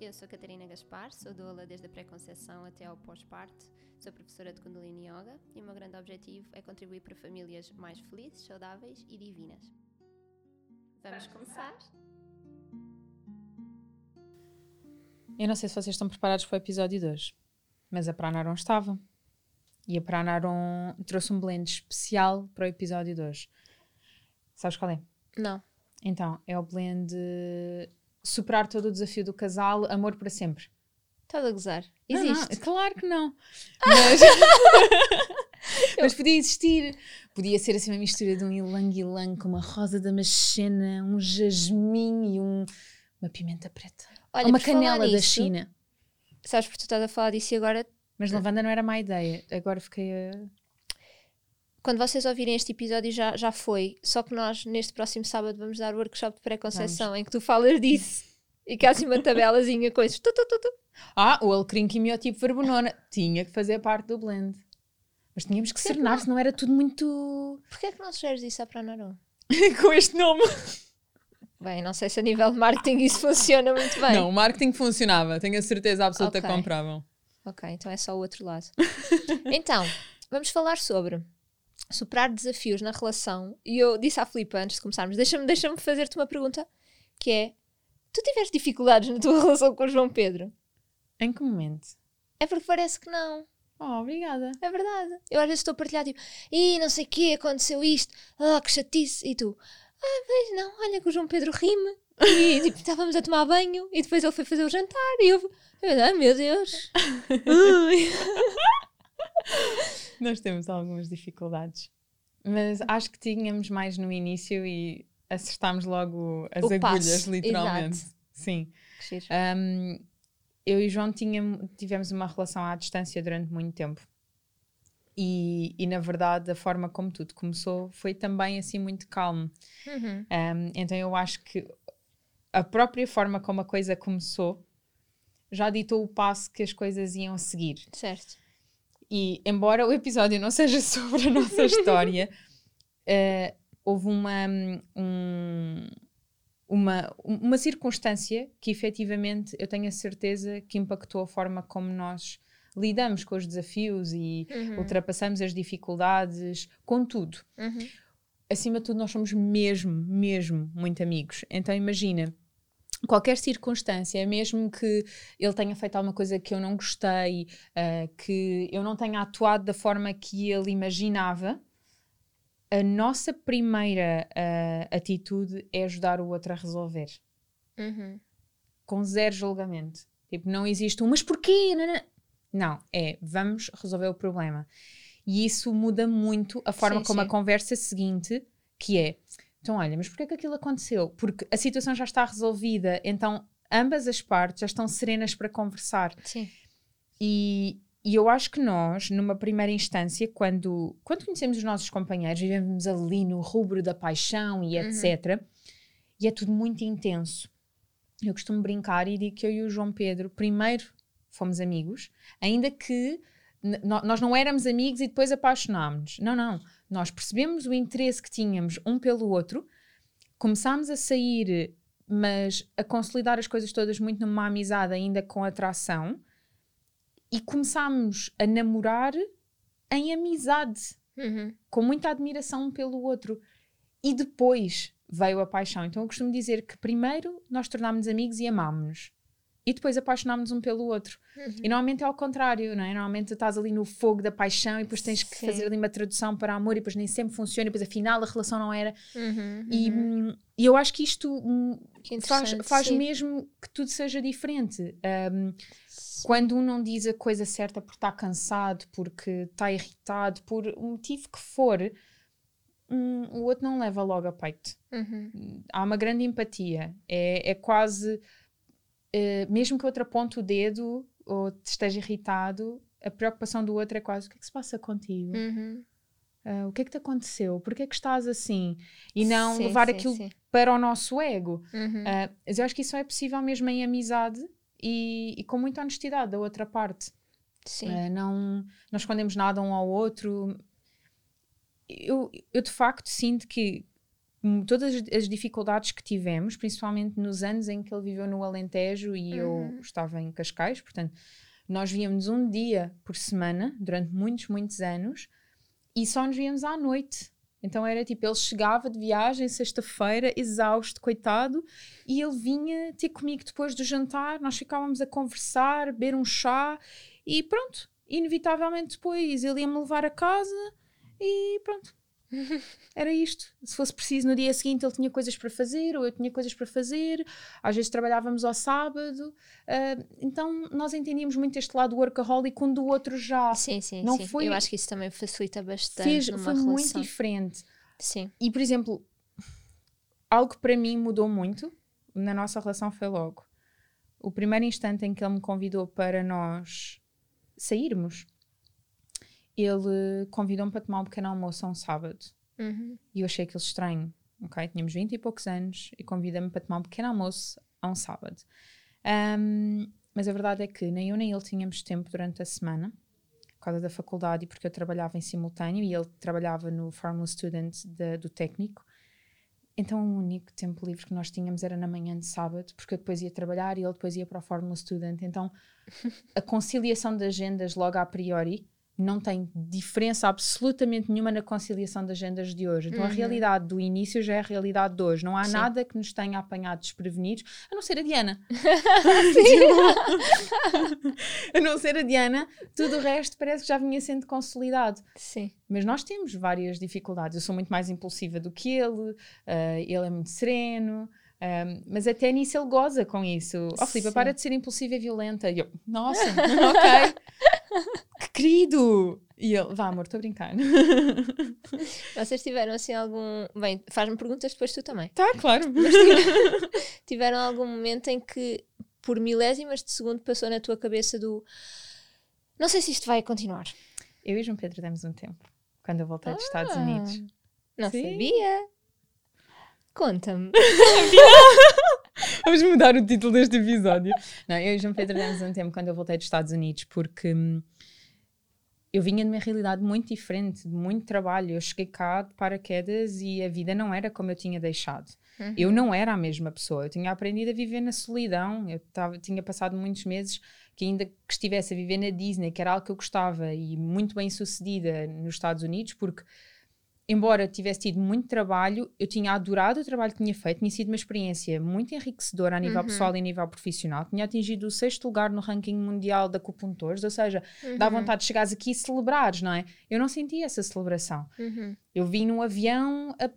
Eu sou Catarina Gaspar, sou doula desde a pré-conceição até ao pós-parto, sou professora de Kundalini Yoga e o meu grande objetivo é contribuir para famílias mais felizes, saudáveis e divinas. Vamos começar? Eu não sei se vocês estão preparados para o episódio de hoje, mas a Pranaron estava. E a Pranaron trouxe um blend especial para o episódio de hoje. Sabes qual é? Não. Então, é o blend Superar todo o desafio do casal, Amor para sempre. Estás a gozar? Não, não, Existe? claro que não. Mas, mas podia existir. Podia ser assim uma mistura de um ilang-ilang com uma rosa damascena, um jasmim e um, uma pimenta preta. Olha, uma canela da China. Sabes porque tu estás a falar disso e agora, Mas lavanda não era má ideia. Agora fiquei a. quando vocês ouvirem este episódio já, já foi, só que nós neste próximo sábado vamos dar o workshop de pré-conceição em que tu falas disso e que há assim uma tabelazinha com isso. Tu, tu, tu, tu. Ah, o alecrim quimiotipo verbonona. Tinha que fazer parte do blend. Mas tínhamos que cernar, não? senão era tudo muito. Porquê é que não sugeres isso à Pranarum? com este nome. Bem, não sei se a nível de marketing isso funciona muito bem. Não, o marketing funcionava. Tenho a certeza absoluta Ok. que compravam. Ok, então é só o outro lado. então, vamos falar sobre superar desafios na relação. E eu disse à Filipe antes de começarmos: deixa-me deixa fazer-te uma pergunta que é: tu tiveste dificuldades na tua relação com o João Pedro? Em que momento? É porque parece que não. Oh, obrigada. É verdade. Eu às vezes estou a partilhar tipo, e não sei o quê, aconteceu isto, ah, que chatice. E tu, ah, mas não, olha que o João Pedro rime. E tipo, estávamos a tomar banho e depois ele foi fazer o jantar e eu, eu ah, meu Deus. Nós temos algumas dificuldades. Mas acho que tínhamos mais no início e acertámos logo as O agulhas, passo, literalmente. exato. Sim. Um, eu e João tivemos uma relação à distância durante muito tempo. E, e, na verdade, a forma como tudo começou foi também assim muito calmo. Uhum. Um, então eu acho que a própria forma como a coisa começou já ditou o passo que as coisas iam seguir. Certo. E embora o episódio não seja sobre a nossa história, eh, houve uma, um- uma, uma circunstância que efetivamente eu tenho a certeza que impactou a forma como nós lidamos com os desafios e Uhum. ultrapassamos as dificuldades, com tudo. Uhum. Acima de tudo, nós somos mesmo, mesmo muito amigos. Então imagina. Qualquer circunstância, mesmo que ele tenha feito alguma coisa que eu não gostei, ah, que eu não tenha atuado da forma que ele imaginava, a nossa primeira ah, atitude é ajudar o outro a resolver, Uhum. com zero julgamento. Tipo, não existe um, mas porquê? Não, não. Não, é vamos resolver o problema. E isso muda muito a forma Sim, como sim. a conversa seguinte, que é, então olha, mas porquê que aquilo aconteceu? Porque a situação já está resolvida, então ambas as partes já estão serenas para conversar. Sim. E, e eu acho que nós, numa primeira instância, quando, quando conhecemos os nossos companheiros, vivemos ali no rubro da paixão e etc. E é tudo muito intenso. Eu costumo brincar e digo que eu e o João Pedro, primeiro fomos amigos, ainda que nós não éramos amigos e depois apaixonámos-nos. Não, não. Nós percebemos o interesse que tínhamos um pelo outro, começámos a sair, mas a consolidar as coisas todas muito numa amizade, ainda com atração, e começámos a namorar em amizade, Uhum. com muita admiração um pelo outro. E depois veio a paixão. Então eu costumo dizer que primeiro nós tornámos-nos amigos e amámos-nos. E depois apaixonámos um pelo outro. Uhum. E normalmente é ao contrário, não é? Normalmente tu estás ali no fogo da paixão e depois tens que Sim. fazer ali uma tradução para amor e depois nem sempre funciona e depois afinal a relação não era. Uhum. E, Uhum. hum, e eu acho que isto hum, Que faz, faz sim. mesmo que tudo seja diferente. Um, quando um não diz a coisa certa porque está cansado, porque está irritado, por um motivo que for, hum, o outro não leva logo a peito. Uhum. Há uma grande empatia. É, é quase, eh, mesmo que o outro aponte o dedo ou te esteja irritado, a preocupação do outro é quase: o que é que se passa contigo? Uhum. ah, o que é que te aconteceu? Porquê é que estás assim? E não Sim, levar sim, aquilo sim. para o nosso ego. Uhum. Ah, mas eu acho que isso só é possível mesmo em amizade e, e com muita honestidade da outra parte. Sim. Ah, não, não escondemos nada um ao outro. Eu, eu de facto sinto que todas as- dificuldades que tivemos, principalmente nos anos em que ele viveu no Alentejo e eu Uhum. estava em Cascais, portanto, nós víamos um dia por semana durante muitos, muitos anos e só nos víamos à noite. Então era tipo, ele chegava de viagem sexta-feira, exausto, coitado, e ele vinha ter comigo depois do jantar, nós ficávamos a conversar, beber um chá e pronto. Inevitavelmente depois ele ia-me levar a casa e pronto. Era isto. Se fosse preciso, no dia seguinte ele tinha coisas para fazer, ou eu tinha coisas para fazer. Às vezes trabalhávamos ao sábado. ah, então nós entendíamos muito este lado workaholic, um do outro já. Sim, sim, não sim. foi- Eu acho que isso também facilita bastante Fez, numa foi relação. muito diferente. Sim. E, por exemplo, algo que para mim mudou muito na nossa relação foi logo o primeiro instante em que ele me convidou para nós sairmos. Ele convidou-me para tomar um pequeno almoço a um sábado. Uhum. E eu achei aquilo estranho. Ok, tínhamos 20 e poucos anos e convida-me para tomar um pequeno almoço a um sábado. Ahm, mas a verdade é que nem eu nem ele tínhamos tempo durante a semana, por causa da faculdade e porque eu trabalhava em simultâneo e ele trabalhava no Formula Student da- do técnico. Então o único tempo livre que nós tínhamos era na manhã de sábado, porque eu depois ia trabalhar e ele depois ia para o Fórmula Student. Então a conciliação de agendas logo a priori não tem diferença absolutamente nenhuma na conciliação de agendas de hoje. Então a Uhum. realidade do início já é a realidade de hoje. Não há Sim. nada que nos tenha apanhado desprevenidos, a não ser a Diana. a não ser a Diana, tudo o resto parece que já vinha sendo consolidado. Sim. Mas nós temos várias dificuldades. Eu sou muito mais impulsiva do que ele, ah, ele é muito sereno. ah, mas até nisso ele goza com isso. Oh, Filipe, para de ser impulsiva e violenta. E eu, nossa, ok. Que querido! E ele, vá amor, estou a brincar. Vocês tiveram assim algum. Bem, faz-me perguntas depois tu também. tá, claro. Tiveram algum momento em que, por milésimas de segundo, passou na tua cabeça do. Não sei se isto vai continuar. Eu e João Pedro demos um tempo. Quando eu voltei dos Estados Ah, Unidos. Não Sim. sabia. Conta-me. Vamos mudar o título deste episódio. Não, eu e João Pedro demos um tempo quando eu voltei dos Estados Unidos, porque hum, eu vinha de uma realidade muito diferente, de muito trabalho. Eu cheguei cá de paraquedas e a vida não era como eu tinha deixado. Uhum. Eu não era a mesma pessoa. Eu tinha aprendido a viver na solidão. Eu tava, tinha passado muitos meses que ainda que estivesse a viver na Disney, que era algo que eu gostava e muito bem sucedida nos Estados Unidos, porque embora tivesse tido muito trabalho, eu tinha adorado o trabalho que tinha feito, tinha sido uma experiência muito enriquecedora a nível Uhum. pessoal e a nível profissional. Tinha atingido o sexto lugar no ranking mundial da acupuntores, ou seja, dá Uhum. vontade de chegares aqui e celebrares, não é? Eu não senti essa celebração. Uhum. Eu vim num avião a,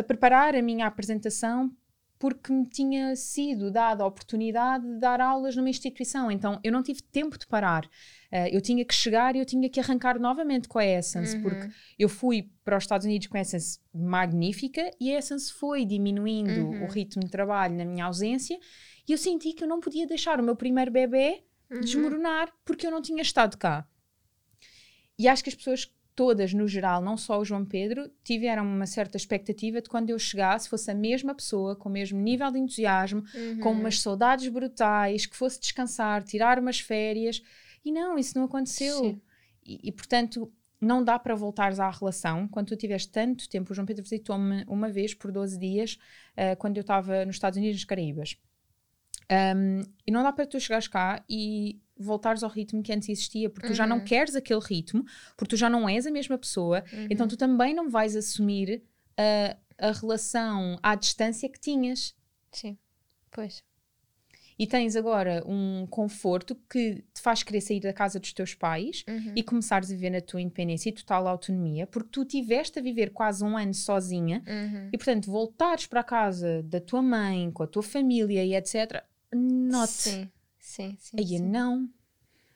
a preparar a minha apresentação porque me tinha sido dada a oportunidade de dar aulas numa instituição. Então eu não tive tempo de parar. Eh, eu tinha que chegar e eu tinha que arrancar novamente com a Essence, Uhum. porque eu fui para os Estados Unidos com a Essence magnífica e a Essence foi diminuindo Uhum. o ritmo de trabalho na minha ausência e eu senti que eu não podia deixar o meu primeiro bebê Uhum. desmoronar porque eu não tinha estado cá. E acho que as pessoas todas, no geral, não só o João Pedro, tiveram uma certa expectativa de quando eu chegasse fosse a mesma pessoa, com o mesmo nível de entusiasmo, Uhum. com umas saudades brutais, que fosse descansar, tirar umas férias. E não, isso não aconteceu. E, e, portanto, não dá para voltares à relação quando tu tiveres tanto tempo. O João Pedro visitou-me uma vez por 12 dias, ah, quando eu estava nos Estados Unidos, nas Caraíbas. Um, e não dá para tu chegares cá e voltares ao ritmo que antes existia, porque tu já não Uhum. queres aquele ritmo, porque tu já não és a mesma pessoa, Uhum. então tu também não vais assumir a, a relação à distância que tinhas. Sim. Pois. E tens agora um conforto que te faz querer sair da casa dos teus pais Uhum. e começares a viver na tua independência e total autonomia, porque tu tiveste a viver quase um ano sozinha Uhum. e, portanto, voltares para a casa da tua mãe, com a tua família e etc. Note. Sim, sim, sim. Aí sim. não.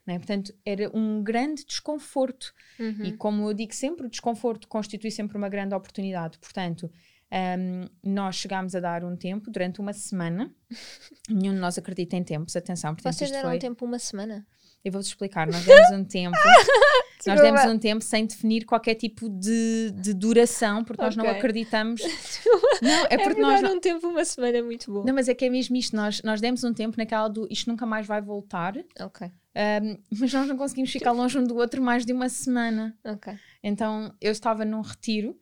Não é? Portanto, era um grande desconforto. Uhum. E como eu digo sempre, o desconforto constitui sempre uma grande oportunidade. Portanto, hum, nós chegámos a dar um tempo durante uma semana. Nenhum de nós acredita em tempos, atenção. Portanto, Vocês deram foi... um tempo uma semana? Eu vou-vos explicar. Nós demos um tempo. Nós demos um tempo sem definir qualquer tipo de, de duração, porque nós não acreditamos. não, é É porque melhor nós. não- um tempo, uma semana é muito bom. Não, mas é que é mesmo isto. Nós, nós demos um tempo naquela do isto nunca mais vai voltar, Ok, ahm, mas nós não conseguimos ficar longe um do outro mais de uma semana. ok. Então eu estava num retiro.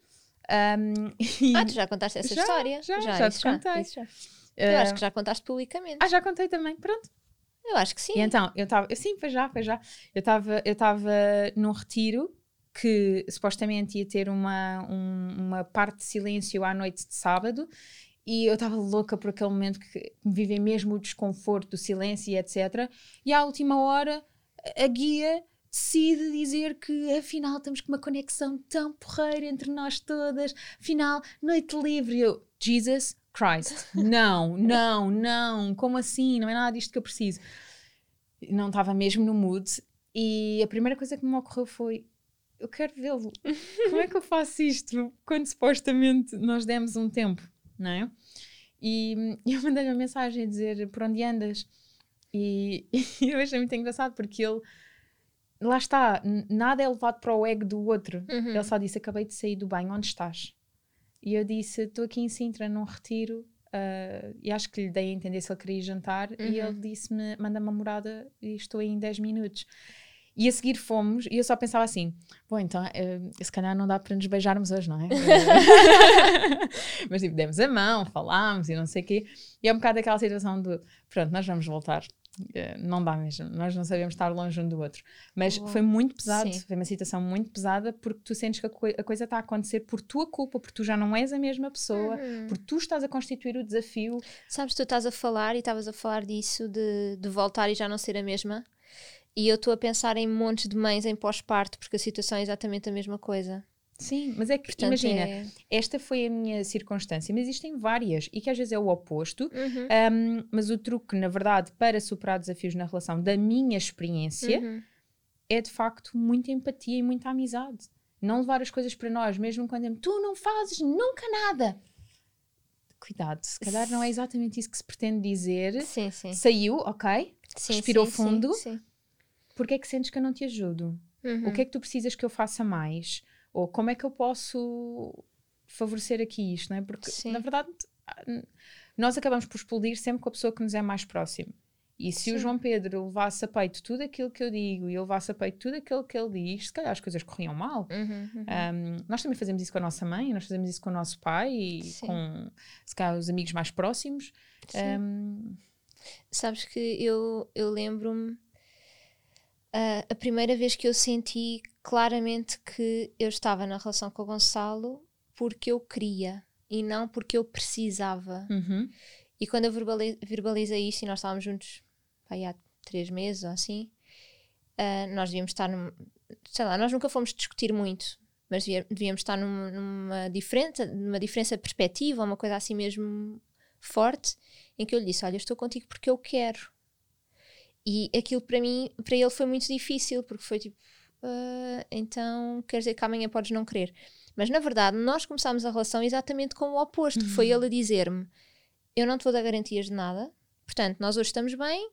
ahm, e, Ah, tu já contaste essa Já, história? já, já isso te contei. já. Eu ah, acho que já contaste publicamente. ah, já contei também, pronto. Eu acho que sim. E então, eu estava, sim, foi já, foi já. Eu estava eu estava num retiro que supostamente ia ter uma, um- uma parte de silêncio à noite de sábado e eu estava louca por aquele momento que vivem mesmo o desconforto do silêncio e etc. E à última hora a guia decide dizer que afinal estamos com uma conexão tão porreira entre nós todas, afinal, noite livre. Eu, Jesus Christ, não, não, não, como assim? Não é nada disto que eu preciso. Não estava mesmo no mood e a primeira coisa que me ocorreu foi eu quero vê-lo. Como é que eu faço isto quando supostamente nós demos um tempo, não é? E eu mandei-lhe uma mensagem a dizer por onde andas e, eu achei muito engraçado porque ele lá está, nada é levado para o ego do outro. Uhum. Ele só disse: Acabei de sair do banho, onde estás? E eu disse: Estou aqui em Sintra, num retiro. ah, e acho que lhe dei a entender se ele queria jantar. E Uhum. ele disse-me: Manda-me a morada e estou aí em 10 minutos. E a seguir fomos, e eu só pensava assim: Bom, então, eh, se calhar não dá para nos beijarmos hoje, não é? Mas tipo, demos a mão, falámos e não sei o quê. E é um bocado aquela situação do: Pronto, nós vamos voltar. Eh, não dá mesmo, nós não sabemos estar longe um do outro. Mas foi muito pesado, Sim. foi uma situação muito pesada porque tu sentes que a, coi- a coisa está a acontecer por tua culpa, porque tu já não és a mesma pessoa, Uhum. porque tu estás a constituir o desafio. Sabes, tu estás a falar e estavas a falar disso, de, de voltar e já não ser a mesma. E eu estou a pensar em montes de mães em pós-parto, porque a situação é exatamente a mesma coisa. Sim, mas é que Portanto, imagina, é- esta foi a minha circunstância, mas existem várias e que às vezes é o oposto. Uhum. Um, mas o truque, na verdade, para superar desafios na relação, da minha experiência, Uhum. é de facto muita empatia e muita amizade. Não levar as coisas para nós, mesmo quando tu não fazes nunca nada. Cuidado, se calhar não é exatamente isso que se pretende dizer. Sim, sim. Saiu, ok. sim Respirou sim, sim, fundo. sim. Porque é que sentes que eu não te ajudo? Uhum. O que é que tu precisas que eu faça mais? Ou como é que eu posso favorecer aqui isto, não é? Porque, Sim. na verdade, nós acabamos por explodir sempre com a pessoa que nos é mais próxima. E se o Sim. João Pedro levasse a peito tudo aquilo que eu digo e eu levasse a peito tudo aquilo que ele diz, se calhar as coisas corriam mal. Uhum, uhum. Um, nós também fazemos isso com a nossa mãe, nós fazemos isso com o nosso pai e Sim. com, se calhar, os amigos mais próximos. Um, Sabes que eu, eu lembro-me ah, a primeira vez que eu senti claramente que eu estava na relação com o Gonçalo porque eu queria e não porque eu precisava. uhum, E quando eu verbali- verbalizei isto e nós estávamos juntos aí há três meses ou assim, ah, nós devíamos estar num. Sei lá, nós nunca fomos discutir muito, mas devíamos estar num- numa, diferença, numa diferença de perspectiva, uma coisa assim mesmo forte, em que eu lhe disse: Olha, eu estou contigo porque eu quero. E aquilo para mim, para ele foi muito difícil, porque foi tipo, "Ah, então quer dizer que amanhã podes não querer. Mas na verdade, nós começámos a relação exatamente com o oposto. Foi ele a dizer-me: Eu não te vou dar garantias de nada, portanto, nós hoje estamos bem.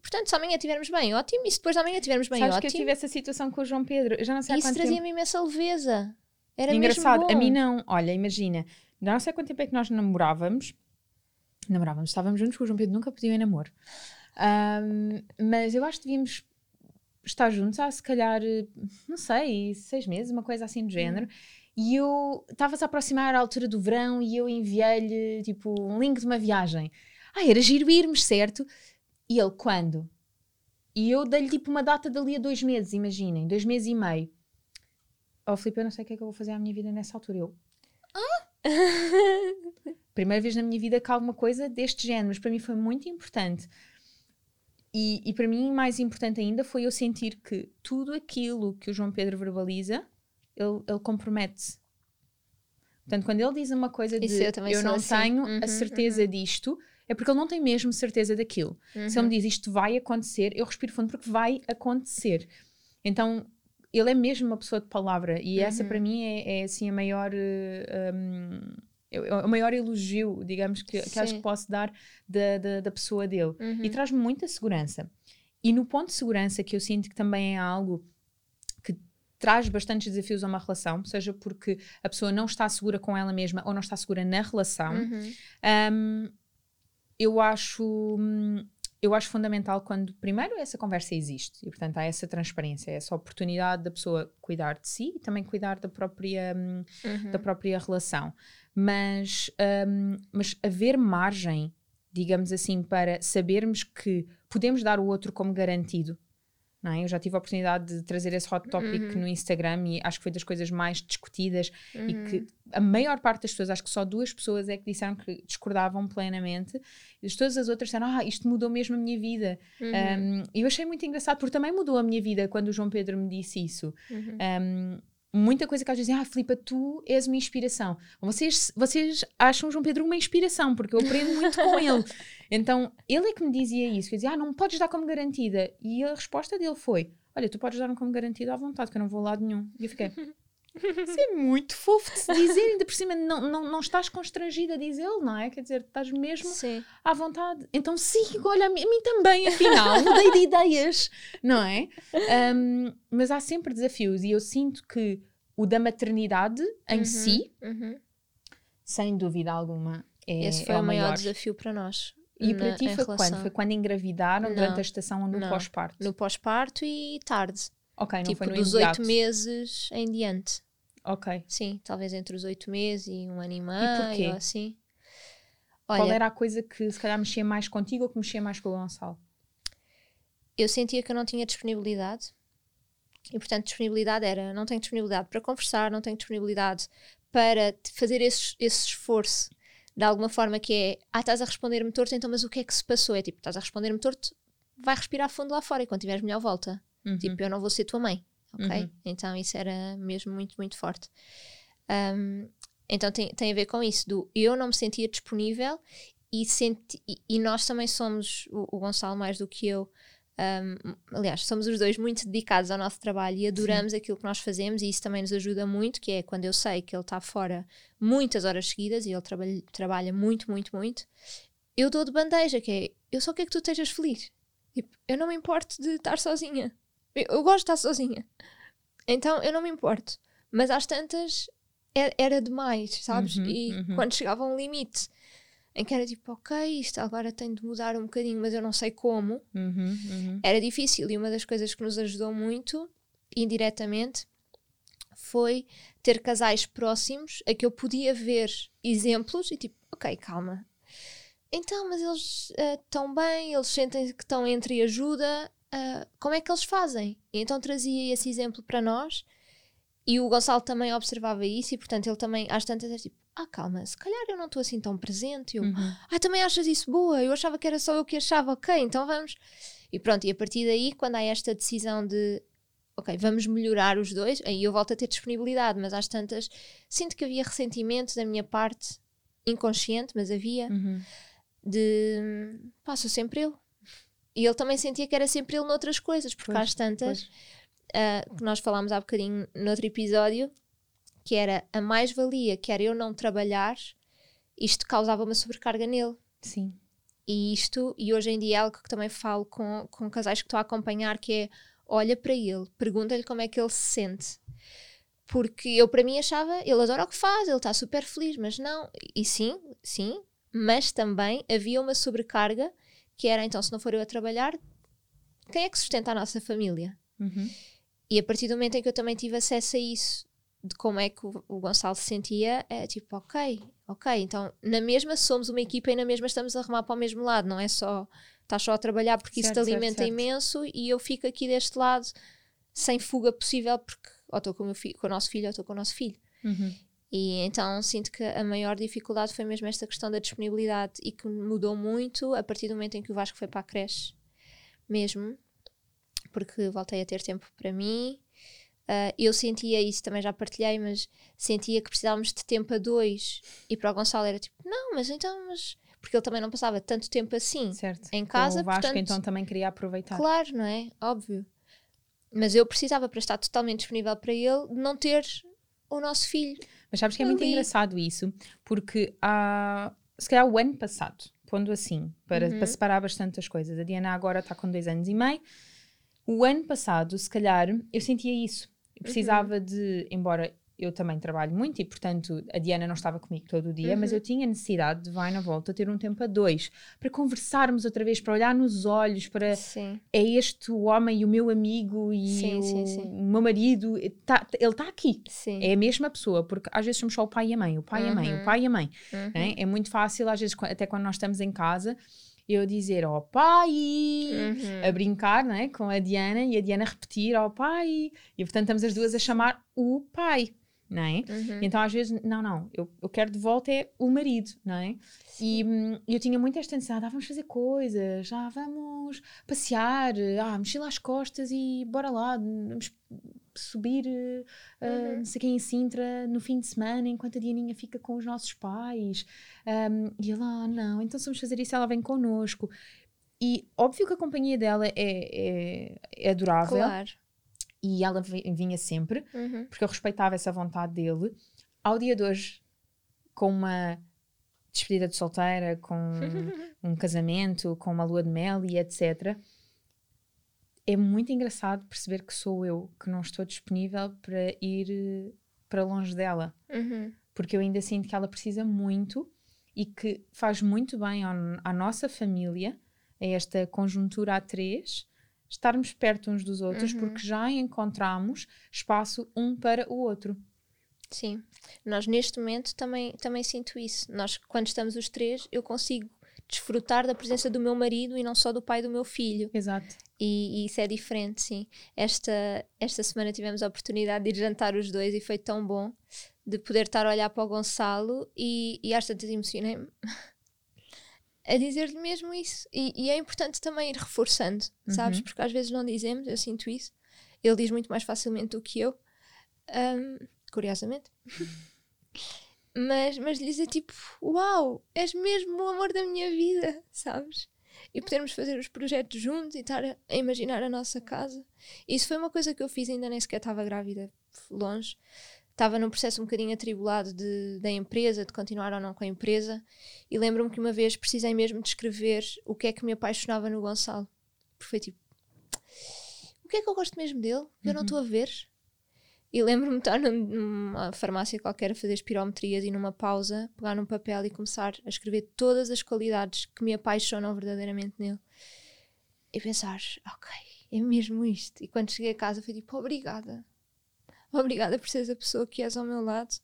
Portanto, se amanhã estivermos bem, ótimo. E se depois de amanhã estivermos bem, Sabes que eu ótimo. tive essa situação com o João Pedro. Eu já não sei Isso tempo. trazia-me imensa leveza. Era Engraçado, mesmo a mim não. Olha, imagina, não sei há quanto tempo é que nós namorávamos. Namorávamos, estávamos juntos, porque o João Pedro nunca pediu em namoro. Ahm, mas eu acho que devíamos estar juntos há se calhar, não sei, seis meses, uma coisa assim do género. E eu estava-se a aproximar à altura do verão e eu enviei-lhe tipo um link de uma viagem. Ah, era giro irmos, certo? E ele, quando? E eu dei-lhe tipo uma data dali a dois meses, imaginem, dois meses e meio. Oh, Filipe, eu não sei o que é que eu vou fazer à minha vida nessa altura. Eu, primeira vez na minha vida que há alguma coisa deste género, mas para mim foi muito importante. E, e para mim, mais importante ainda, foi eu sentir que tudo aquilo que o João Pedro verbaliza, ele, ele compromete-se. Portanto, quando ele diz uma coisa de Isso eu sou não assim. tenho Uhum, a certeza disto, é porque ele não tem mesmo certeza daquilo. Se ele Uhum. me diz isto vai acontecer, eu respiro fundo porque vai acontecer. Então, ele é mesmo uma pessoa de palavra e essa Uhum. para mim é, é, assim a maior eh, um, é- o maior elogio, digamos, que, que acho que posso dar da, da, da pessoa dele. Uhum. E traz-me muita segurança. E no ponto de segurança, que eu sinto que também é algo que traz bastantes desafios a uma relação, seja porque a pessoa não está segura com ela mesma ou não está segura na relação. Uhum. Um, eu acho hum, eu acho fundamental quando primeiro essa conversa existe e portanto há essa transparência, essa oportunidade da pessoa cuidar de si e também cuidar da própria hum, Uhum. da própria relação, mas hum, mas haver margem, digamos assim, para sabermos que podemos dar o outro como garantido. Não é? Eu já tive a oportunidade de trazer esse hot topic Uhum. no Instagram e acho que foi das coisas mais discutidas Uhum. e que a maior parte das pessoas, acho que só duas pessoas é que disseram que discordavam plenamente, e todas as outras disseram, ah, isto mudou mesmo a minha vida. Uhum. Um, eu achei muito engraçado, porque também mudou a minha vida quando o João Pedro me disse isso. Uhum. Um, muita coisa que eles dizem, ah, Filipa, tu és uma inspiração. Vocês, vocês acham João Pedro uma inspiração, porque eu aprendo muito com ele. Então, ele é que me dizia isso, que eu dizia, ah, não podes dar como garantida. E a resposta dele foi, olha, tu podes dar-me como garantida à vontade, que eu não vou a lado nenhum. E eu fiquei, isso é muito fofo de se dizer, ainda por cima não, não, não estás constrangida a dizê-lo, não é? Quer dizer, estás mesmo Sim. à vontade. Então sigo, olha, a mim, a mim também, afinal, mudei de ideias, não é? Um, mas há sempre desafios e eu sinto que o da maternidade em Uhum. si, Uhum. sem dúvida alguma, é, Esse foi é o maior, maior. desafio para nós. E na- para ti foi relação- quando? Foi quando engravidaram, Não, durante a estação ou no pós-parto? No pós-parto e tarde. Ok, não tipo, foi no dos oito meses em diante. Ok. Sim, talvez entre os oito meses e um ano e meio, ou assim. Qual Olha, era a coisa que se calhar mexia mais contigo ou que mexia mais com o Gonçalo? eu sentia que eu não tinha disponibilidade. E, portanto, disponibilidade era, não tenho disponibilidade para conversar, não tenho disponibilidade para fazer esse, esse esforço de alguma forma que é, ah, estás a responder-me torto, então, mas o que é que se passou? É tipo, estás a responder-me torto, vai respirar fundo lá fora e quando tiveres melhor volta. Uhum. Tipo, eu não vou ser tua mãe, ok? Uhum. Então isso era mesmo muito, muito forte. Um, então tem, tem a ver com isso, do eu não me sentia disponível e, senti, e, e nós também somos, o, o Gonçalo mais do que eu, um, aliás, somos os dois muito dedicados ao nosso trabalho e adoramos aquilo que nós fazemos e isso também nos ajuda muito, que é quando eu sei que ele está fora muitas horas seguidas e ele trabalha, trabalha muito, muito, muito, eu dou de bandeja, que é, eu só quero que tu estejas feliz. Tipo, eu não me importo de estar sozinha. Eu, gosto de estar sozinha. Então eu não me importo. Mas às tantas era, era demais, sabes? Uhum, e uhum. quando chegava a um limite em que era tipo, ok, isto agora tem de mudar um bocadinho, mas eu não sei como, Uhum, uhum. era difícil. E uma das coisas que nos ajudou muito, indiretamente, foi ter casais próximos a que eu podia ver exemplos e tipo, ok, calma. Então, mas eles estão bem, eles sentem que estão entre ajuda, ah, como é que eles fazem? E então trazia esse exemplo para nós e o Gonçalo também observava isso e portanto ele também às tantas era tipo, ah calma, se calhar eu não estou assim tão presente, eu, Uhum. ah, também achas isso boa? Eu achava que era só eu que achava, ok, então vamos. E pronto, e a partir daí, quando há esta decisão de, ok, vamos melhorar os dois, aí eu volto a ter disponibilidade, mas às tantas, sinto que havia ressentimento da minha parte, inconsciente, mas havia, Uhum. de, pá, sou sempre eu. E ele também sentia que era sempre ele noutras coisas, porque Pois, às tantas, ah, que nós falámos há bocadinho noutro episódio, que era a mais-valia, que era eu não trabalhar, isto causava uma sobrecarga nele. Sim. E isto, e hoje em dia é algo que também falo com, com casais que estou a acompanhar, que é olha para ele, pergunta-lhe como é que ele se sente. Porque eu para mim achava, ele adora o que faz, ele está super feliz, mas não. E sim, sim, mas também havia uma sobrecarga que era então, se não for eu a trabalhar, quem é que sustenta a nossa família? Uhum. E a partir do momento em que eu também tive acesso a isso, de como é que o, o Gonçalo se sentia, é tipo, ok, ok, então na mesma somos uma equipa e na mesma estamos a remar para o mesmo lado, não é só estás só a trabalhar porque isso Certo, te certo, alimenta certo. imenso e eu fico aqui deste lado sem fuga possível porque ou estou com, com o nosso filho ou estou com o nosso filho. Uhum. E então sinto que a maior dificuldade foi mesmo esta questão da disponibilidade e que mudou muito a partir do momento em que o Vasco foi para a creche, mesmo, porque voltei a ter tempo para mim. Ah, eu sentia isso, também já partilhei, mas sentia que precisávamos de tempo a dois. E para o Gonçalo era tipo, não, mas então, mas. Porque ele também não passava tanto tempo assim Certo. em Com casa, o Vasco, portanto, então também queria aproveitar. Claro, não é? Óbvio. Mas eu precisava, para estar totalmente disponível para ele, de não ter o nosso filho. Mas sabes que é muito engraçado isso, porque há, se calhar o ano passado, pondo assim, para, Uhum. para separar bastante as coisas, a Diana agora está com dois anos e meio. O ano passado, se calhar, eu sentia isso. precisava de, embora eu também trabalho muito e, portanto, a Diana não estava comigo todo o dia, mas eu tinha necessidade de vai na volta ter um tempo a dois para conversarmos outra vez, para olhar nos olhos, para Sim. é este o homem e o meu amigo e Sim, o, sim, sim. o meu marido, tá- ele está aqui. Sim. É a mesma pessoa, porque às vezes somos só o pai e a mãe, o pai e a mãe, o pai e a mãe. Uhum. né? É muito fácil, às vezes, até quando nós estamos em casa, eu dizer ó pai, Uhum. a brincar né, com a Diana e a Diana repetir ó pai, e portanto estamos as duas a chamar o pai. Não é? Uhum. Então, às vezes, não, não, eu, eu quero de volta é o marido, não é? E hum, eu tinha muito esta necessidade, ah, vamos fazer coisas, ah, vamos passear, ah, mochila às costas e bora lá, vamos subir, ah, Uhum. não sei quem em Sintra, no fim de semana, enquanto a Dianinha fica com os nossos pais. Um, e ela, ah, não, então se vamos fazer isso, ela vem connosco. E óbvio que a companhia dela é, é, é adorável Claro. E ela vi- vinha sempre Uhum. porque eu respeitava essa vontade dele. Ao dia de hoje, com uma despedida de solteira, com um casamento, com uma lua de mel e etc., é muito engraçado perceber que sou eu que não estou disponível para ir para longe dela, Uhum. porque eu ainda sinto que ela precisa muito e que faz muito bem à nossa família, a esta conjuntura a três, estarmos perto uns dos outros, Uhum. porque já encontramos espaço um para o outro. Sim. Nós neste momento também, também sinto isso. Nós, quando estamos os três, eu consigo desfrutar da presença do meu marido e não só do pai do meu filho. Exato. E, e isso é diferente, sim. Esta, esta semana tivemos a oportunidade de ir jantar os dois e foi tão bom de poder estar a olhar para o Gonçalo e, e às tantas emocionei-me a dizer-lhe mesmo isso. E, e é importante também ir reforçando, sabes? Uhum. Porque às vezes não dizemos, eu sinto isso. Ele diz muito mais facilmente do que eu, Ahm, curiosamente. mas, mas dizer tipo, uau, és mesmo o amor da minha vida, sabes? E podermos fazer os projetos juntos e estar a, a imaginar a nossa casa. Isso foi uma coisa que eu fiz, ainda nem sequer estava grávida, longe. Estava num processo um bocadinho atribulado de, da empresa, de continuar ou não com a empresa. E lembro-me que uma vez precisei mesmo de escrever o que é que me apaixonava no Gonçalo. Porque foi tipo, o que é que eu gosto mesmo dele? Que eu não estou a ver. E lembro-me de estar num- numa farmácia qualquer a fazer espirometrias e numa pausa, pegar num papel e começar a escrever todas as qualidades que me apaixonam verdadeiramente nele. E pensar, ok, é mesmo isto. E quando cheguei a casa foi tipo, obrigada. Obrigada por seres a pessoa que és ao meu lado.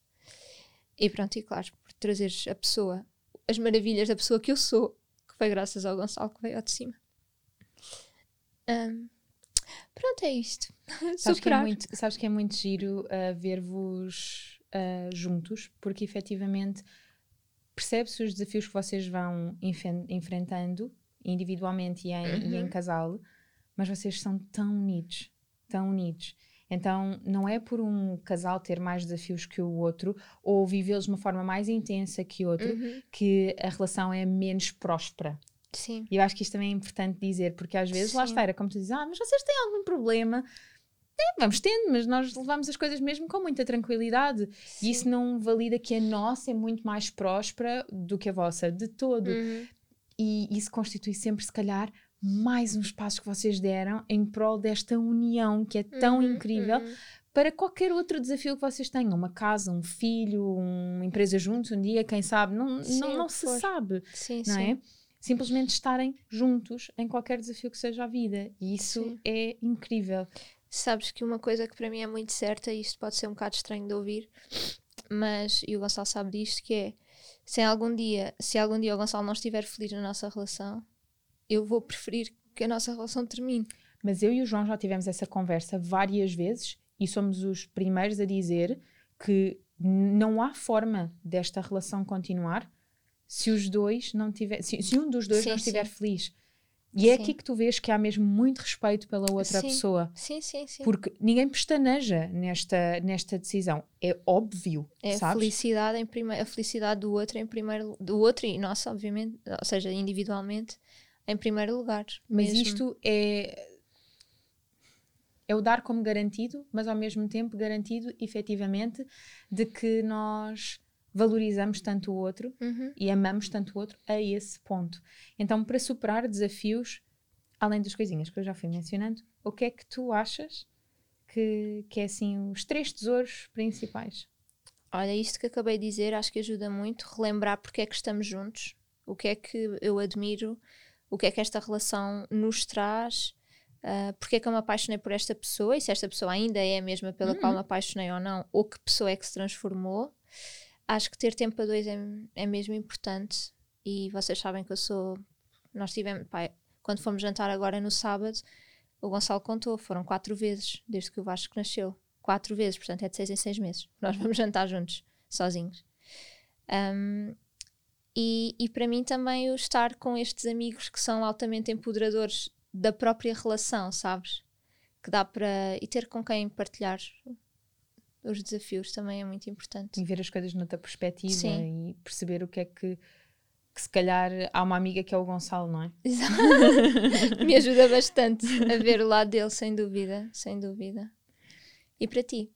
E pronto, e claro, por trazeres a pessoa, as maravilhas da pessoa que eu sou, que foi graças ao Gonçalo que veio ao de cima. Ahm, pronto, é isto. Sabes que, é muito, sabes que é muito giro uh, ver-vos uh, juntos, porque efetivamente percebe-se os desafios que vocês vão enfrentando individualmente e em, e em Uhum. casal, mas vocês são tão unidos, tão unidos. Então, não é por um casal ter mais desafios que o outro ou vivê-los de uma forma mais intensa que o outro Uhum. que a relação é menos próspera. Sim. E eu acho que isto também é importante dizer, porque às vezes, lá Sim. está, era como tu dizes, ah, mas vocês têm algum problema? É, vamos tendo, mas nós levamos as coisas mesmo com muita tranquilidade. E isso não valida que a nossa é muito mais próspera do que a vossa, de todo. Uhum. E isso constitui sempre, se calhar, mais uns passos que vocês deram em prol desta união que é tão Uhum, incrível uhum. para qualquer outro desafio que vocês tenham. Uma casa, um filho, uma empresa juntos, um dia, quem sabe, não, Sim, não, não se for. sabe Sim, não sim. é? Simplesmente estarem juntos em qualquer desafio que seja a vida. E isso é incrível. Sabes que uma coisa que para mim é muito certa, e isto pode ser um bocado estranho de ouvir, mas, e o Gonçalo sabe disto, que é, se algum dia, se algum dia o Gonçalo não estiver feliz na nossa relação, eu vou preferir que a nossa relação termine. Mas eu e o João já tivemos essa conversa várias vezes e somos os primeiros a dizer que não há forma desta relação continuar se os dois não tiver, se, se um dos dois Sim, não estiver sim. feliz. E é Sim. aqui que tu vês que há mesmo muito respeito pela outra pessoa. Sim, sim, sim. Porque ninguém pestaneja nesta, nesta decisão. É óbvio, É a sabes? felicidade em primeiro, a felicidade do outro em primeiro, do outro e nossa, obviamente, ou seja, individualmente, em primeiro lugar. Mas mesmo. isto é. É o dar como garantido, mas ao mesmo tempo garantido, efetivamente, de que nós valorizamos tanto o outro Uhum. e amamos tanto o outro a esse ponto. Então, para superar desafios, além das coisinhas que eu já fui mencionando, o que é que tu achas que, que é assim os três tesouros principais? Olha, isto que acabei de dizer acho que ajuda muito relembrar porque é que estamos juntos, o que é que eu admiro, o que é que esta relação nos traz, uh, porque é que eu me apaixonei por esta pessoa e se esta pessoa ainda é a mesma pela Uhum. qual me apaixonei ou não, ou que pessoa é que se transformou. Acho que ter tempo a dois é, é mesmo importante e vocês sabem que eu sou. Nós tivemos, pá, quando fomos jantar agora no sábado, o Gonçalo contou, foram quatro vezes desde que o Vasco nasceu. Quatro vezes, portanto é de seis em seis meses. Nós vamos jantar juntos, sozinhos. Um, e, e para mim também o estar com estes amigos que são altamente empoderadores da própria relação, sabes? Que dá para. e ter com quem partilhar os desafios também é muito importante. E ver as coisas noutra perspectiva Sim. e perceber o que é que, que se calhar há uma amiga que é o Gonçalo, não é? Exato. Me ajuda bastante a ver o lado dele, sem dúvida, sem dúvida. E para ti?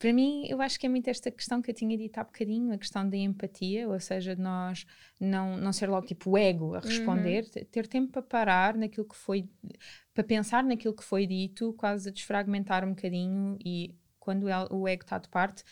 Para mim, eu acho que é muito esta questão que eu tinha dito há bocadinho, a questão da empatia, ou seja, de nós não, não ser logo tipo o ego a responder, te- ter tempo para parar naquilo que foi, para pensar naquilo que foi dito, quase a desfragmentar um bocadinho e quando o ego está de parte,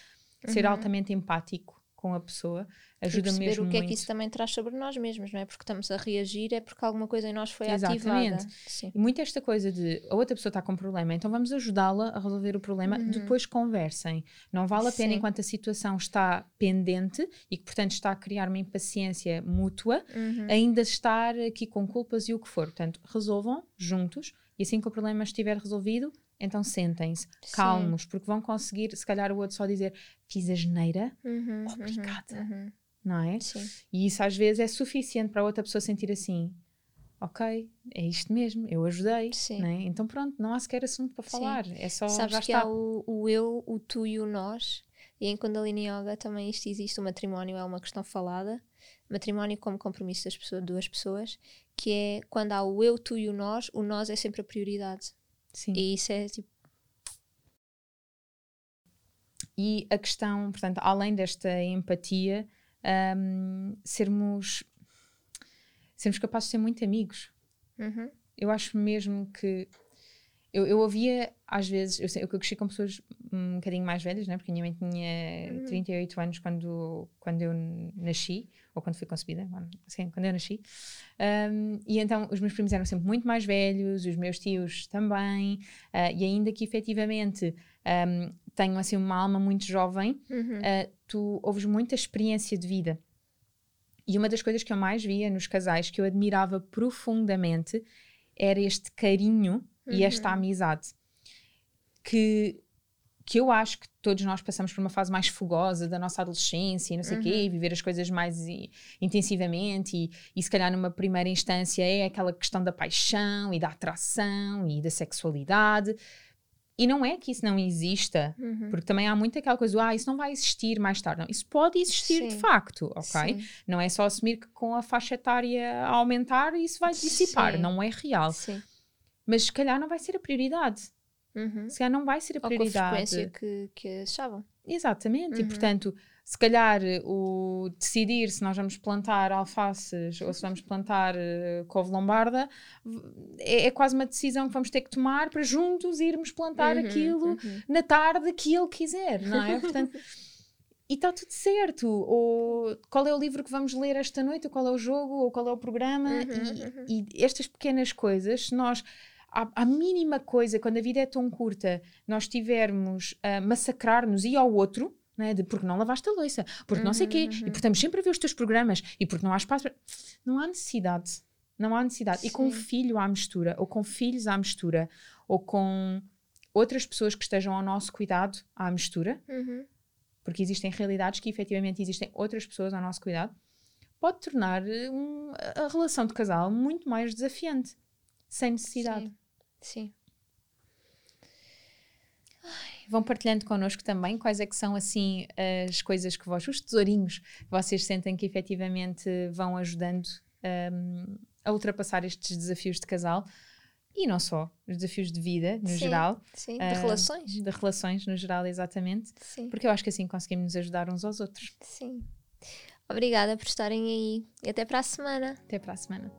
ser Uhum. altamente empático com a pessoa ajuda perceber mesmo o que é muito. que isso também traz sobre nós mesmos, não é? Porque estamos a reagir, é porque alguma coisa em nós foi Exatamente. ativada. Sim. E muito esta coisa de a outra pessoa está com um problema, então vamos ajudá-la a resolver o problema, Uhum. depois conversem. Não vale a pena Sim. enquanto a situação está pendente e que, portanto, está a criar uma impaciência mútua, Uhum. ainda estar aqui com culpas e o que for. Portanto, resolvam juntos e assim que o problema estiver resolvido, então sentem-se Sim. calmos, porque vão conseguir, se calhar, o outro só dizer fiz a geneira, Uhum, uhum, Obrigada. uhum. não é? Sim. E isso às vezes é suficiente para a outra pessoa sentir assim: ok, é isto mesmo, eu ajudei. Sim. Né? Então pronto, não há sequer assunto para Sim. falar. É só Sabes já que está. há o, o eu, o tu e o nós. E em Kundalini Yoga também isto existe. O matrimónio é uma questão falada. Matrimónio como compromisso das pessoas, duas pessoas. Que é quando há o eu, tu e o nós, o nós é sempre a prioridade. Sim. E isso é tipo. E a questão, portanto, além desta empatia, hum, sermos, sermos capazes de ser muito amigos. Uhum. Eu acho mesmo que. Eu, eu ouvia, às vezes, eu, eu cresci com pessoas um bocadinho mais velhas, né? porque a minha mãe tinha Uhum. 38 anos quando, quando eu nasci, ou quando fui concebida, sim, quando eu nasci. Um, e então os meus primos eram sempre muito mais velhos, os meus tios também, ah, e ainda que efetivamente um, tenham assim uma alma muito jovem, Uhum. uh, tu ouves muita experiência de vida. E uma das coisas que eu mais via nos casais, que eu admirava profundamente, era este carinho e esta Uhum. amizade. Que, que eu acho que todos nós passamos por uma fase mais fogosa da nossa adolescência e não sei o quê, Uhum. e viver as coisas mais intensivamente. E, e se calhar numa primeira instância é aquela questão da paixão e da atração e da sexualidade. E não é que isso não exista, Uhum. porque também há muito aquela coisa, ah, isso não vai existir mais tarde. Não, isso pode existir de Sim. facto, ok? Sim. Não é só assumir que com a faixa etária a aumentar isso vai dissipar, Sim. não é real. Mas se calhar não vai ser a prioridade. Uhum. Se calhar não vai ser a Ou com a prioridade. frequência que, que achavam. Exatamente, e Uhum. portanto, se calhar o decidir se nós vamos plantar alfaces ou se vamos plantar uh, couve lombarda é, é quase uma decisão que vamos ter que tomar para juntos irmos plantar Uhum, aquilo uhum. na tarde que ele quiser, não é? Portanto, e está tudo certo. Ou qual é o livro que vamos ler esta noite, ou qual é o jogo, ou qual é o programa. Uhum, E, e estas pequenas coisas, se nós, à, à mínima coisa, quando a vida é tão curta, nós tivermos a massacrar-nos e ao outro. Né, de porque não lavaste a louça, porque não sei o quê, Uhum, e uhum. porque estamos sempre a ver os teus programas, e porque não há espaço para... Não há necessidade. Não há necessidade. E com um Sim. filho à mistura, ou com filhos à mistura, ou com outras pessoas que estejam ao nosso cuidado à mistura, Uhum. porque existem realidades que efetivamente existem outras pessoas ao nosso cuidado, pode tornar eh, um- a relação de casal muito mais desafiante, sem necessidade. Sim. Sim. Vão partilhando connosco também quais é que são assim as coisas que vós, os tesourinhos que vocês sentem que efetivamente vão ajudando hum, a ultrapassar estes desafios de casal e não só, os desafios de vida no Sim. geral, Sim. De Ah, relações. de relações no geral, exatamente, Sim. porque eu acho que assim conseguimos nos ajudar uns aos outros. Sim. Obrigada por estarem aí. E até para a semana. Até para a semana.